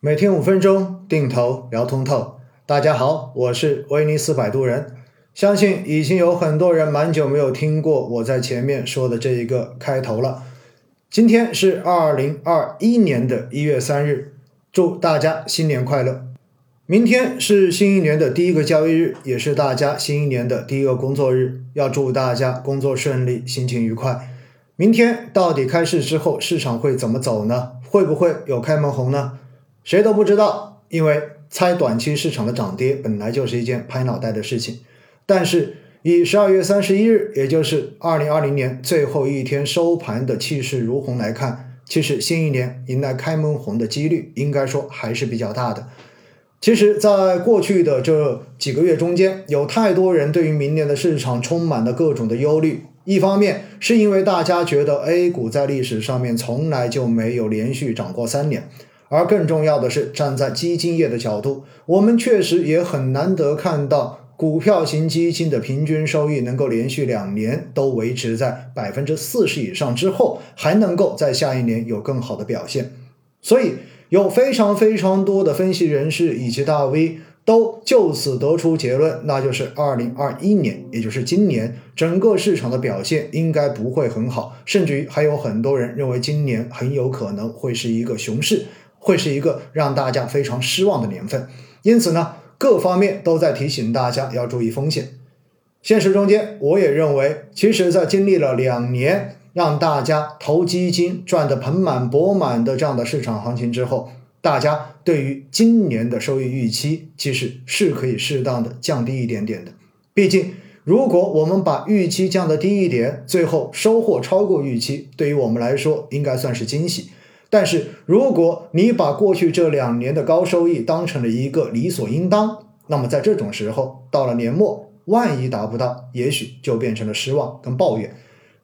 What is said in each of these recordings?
每天五分钟，定投聊通透。大家好，我是威尼斯摆渡人。相信已经有很多人蛮久没有听过我在前面说的这一个开头了。今天是二零二一年的一月三日，祝大家新年快乐。明天是新一年的第一个交易日，也是大家新一年的第一个工作日，要祝大家工作顺利，心情愉快。明天到底开市之后，市场会怎么走呢？会不会有开门红呢？谁都不知道，因为猜短期市场的涨跌本来就是一件拍脑袋的事情。但是以十二月三十一日，也就是二零二零年最后一天收盘的气势如虹来看，其实新一年迎来开门红的几率，应该说还是比较大的。其实，在过去的这几个月中间，有太多人对于明年的市场充满了各种的忧虑。一方面是因为大家觉得 A 股在历史上面从来就没有连续涨过三年。而更重要的是，站在基金业的角度，我们确实也很难得看到股票型基金的平均收益能够连续两年都维持在百分之四十以上之后，还能够在下一年有更好的表现。所以，有非常非常多的分析人士以及大 V 都就此得出结论，那就是二零二一年，也就是今年，整个市场的表现应该不会很好，甚至于还有很多人认为今年很有可能会是一个熊市。会是一个让大家非常失望的年份，因此呢，各方面都在提醒大家要注意风险。现实中间，我也认为，其实，在经历了两年让大家投基金赚得盆满钵满的这样的市场行情之后，大家对于今年的收益预期，其实是可以适当的降低一点点的。毕竟，如果我们把预期降得低一点，最后收获超过预期，对于我们来说，应该算是惊喜。但是，如果你把过去这两年的高收益当成了一个理所应当，那么在这种时候，到了年末，万一达不到，也许就变成了失望跟抱怨。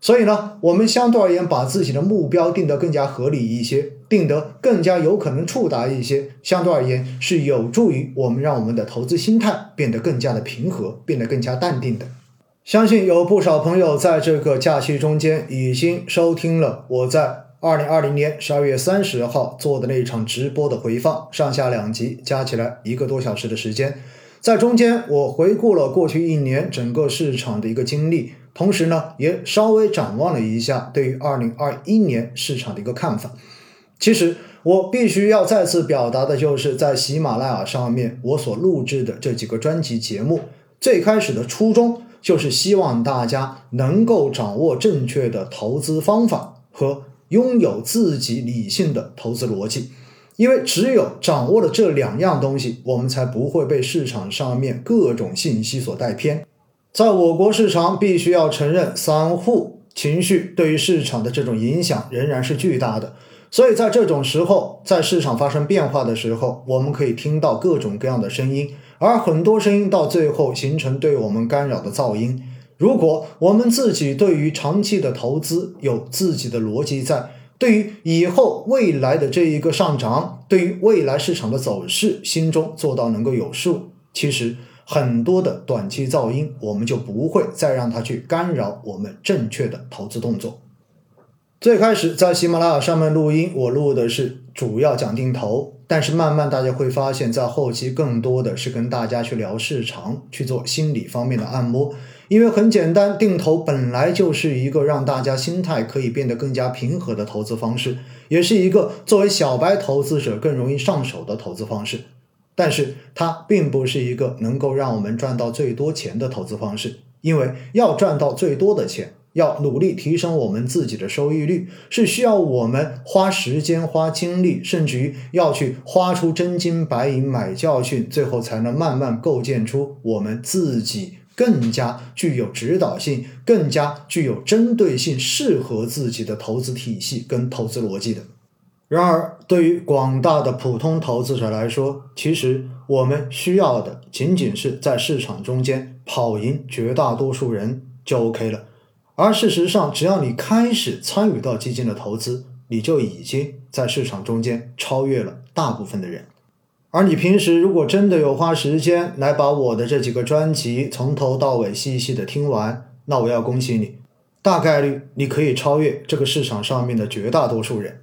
所以呢，我们相对而言把自己的目标定得更加合理一些，定得更加有可能触达一些，相对而言是有助于我们让我们的投资心态变得更加的平和，变得更加淡定的。相信有不少朋友在这个假期中间已经收听了我在。二零二零年十二月三十号做的那一场直播的回放，上下两集加起来一个多小时的时间，在中间我回顾了过去一年整个市场的一个经历，同时呢也稍微展望了一下对于二零二一年市场的一个看法。其实我必须要再次表达的就是在喜马拉雅上面我所录制的这几个专辑节目，最开始的初衷就是希望大家能够掌握正确的投资方法和。拥有自己理性的投资逻辑，因为只有掌握了这两样东西，我们才不会被市场上面各种信息所带偏。在我国市场，必须要承认，散户情绪对于市场的这种影响仍然是巨大的。所以在这种时候，在市场发生变化的时候，我们可以听到各种各样的声音，而很多声音到最后形成对我们干扰的噪音。如果我们自己对于长期的投资有自己的逻辑在，对于以后未来的这一个上涨，对于未来市场的走势，心中做到能够有数，其实很多的短期噪音，我们就不会再让它去干扰我们正确的投资动作。最开始在喜马拉雅上面录音，我录的是主要讲定投，但是慢慢大家会发现，在后期更多的是跟大家去聊市场，去做心理方面的按摩。因为很简单，定投本来就是一个让大家心态可以变得更加平和的投资方式，也是一个作为小白投资者更容易上手的投资方式。但是它并不是一个能够让我们赚到最多钱的投资方式，因为要赚到最多的钱，要努力提升我们自己的收益率，是需要我们花时间、花精力，甚至于要去花出真金白银买教训，最后才能慢慢构建出我们自己。更加具有指导性、更加具有针对性、适合自己的投资体系跟投资逻辑的。然而，对于广大的普通投资者来说，其实我们需要的仅仅是在市场中间跑赢绝大多数人就 OK 了。而事实上，只要你开始参与到基金的投资，你就已经在市场中间超越了大部分的人。而你平时如果真的有花时间来把我的这几个专辑从头到尾细细的听完，那我要恭喜你，大概率你可以超越这个市场上面的绝大多数人。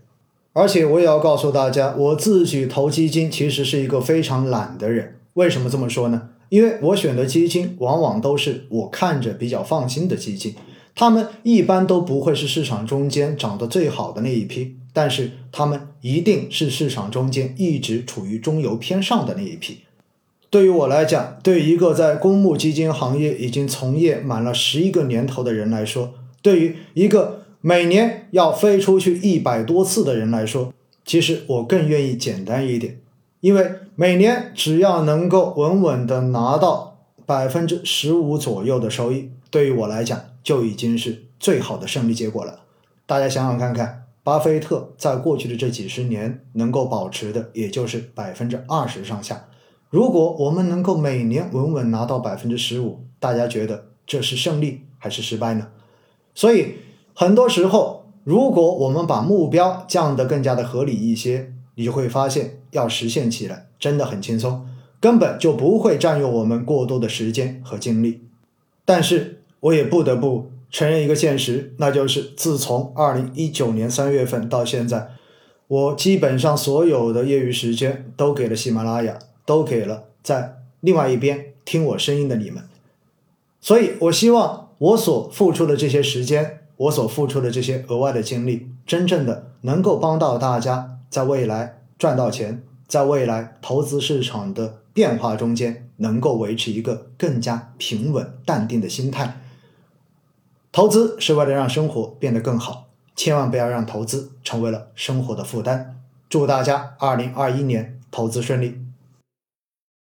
而且我也要告诉大家，我自己投基金其实是一个非常懒的人。为什么这么说呢？因为我选的基金往往都是我看着比较放心的基金，他们一般都不会是市场中间涨得最好的那一批，但是他们一定是市场中间一直处于中游偏上的那一批。对于我来讲，对于一个在公募基金行业已经从业满了十一个年头的人来说，对于一个每年要飞出去一百多次的人来说，其实我更愿意简单一点。因为每年只要能够稳稳的拿到百分之十五左右的收益，对于我来讲就已经是最好的胜利结果了。大家想想看看，巴菲特在过去的这几十年能够保持的也就是百分之二十上下。如果我们能够每年稳稳拿到百分之十五，大家觉得这是胜利还是失败呢？所以很多时候，如果我们把目标降得更加的合理一些。你就会发现，要实现起来真的很轻松，根本就不会占用我们过多的时间和精力。但是，我也不得不承认一个现实，那就是自从二零一九年三月份到现在，我基本上所有的业余时间都给了喜马拉雅，都给了在另外一边听我声音的你们。所以，我希望我所付出的这些时间，我所付出的这些额外的精力，真正的能够帮到大家。在未来赚到钱，在未来投资市场的变化中间，能够维持一个更加平稳、淡定的心态。投资是为了让生活变得更好，千万不要让投资成为了生活的负担。祝大家二零二一年投资顺利！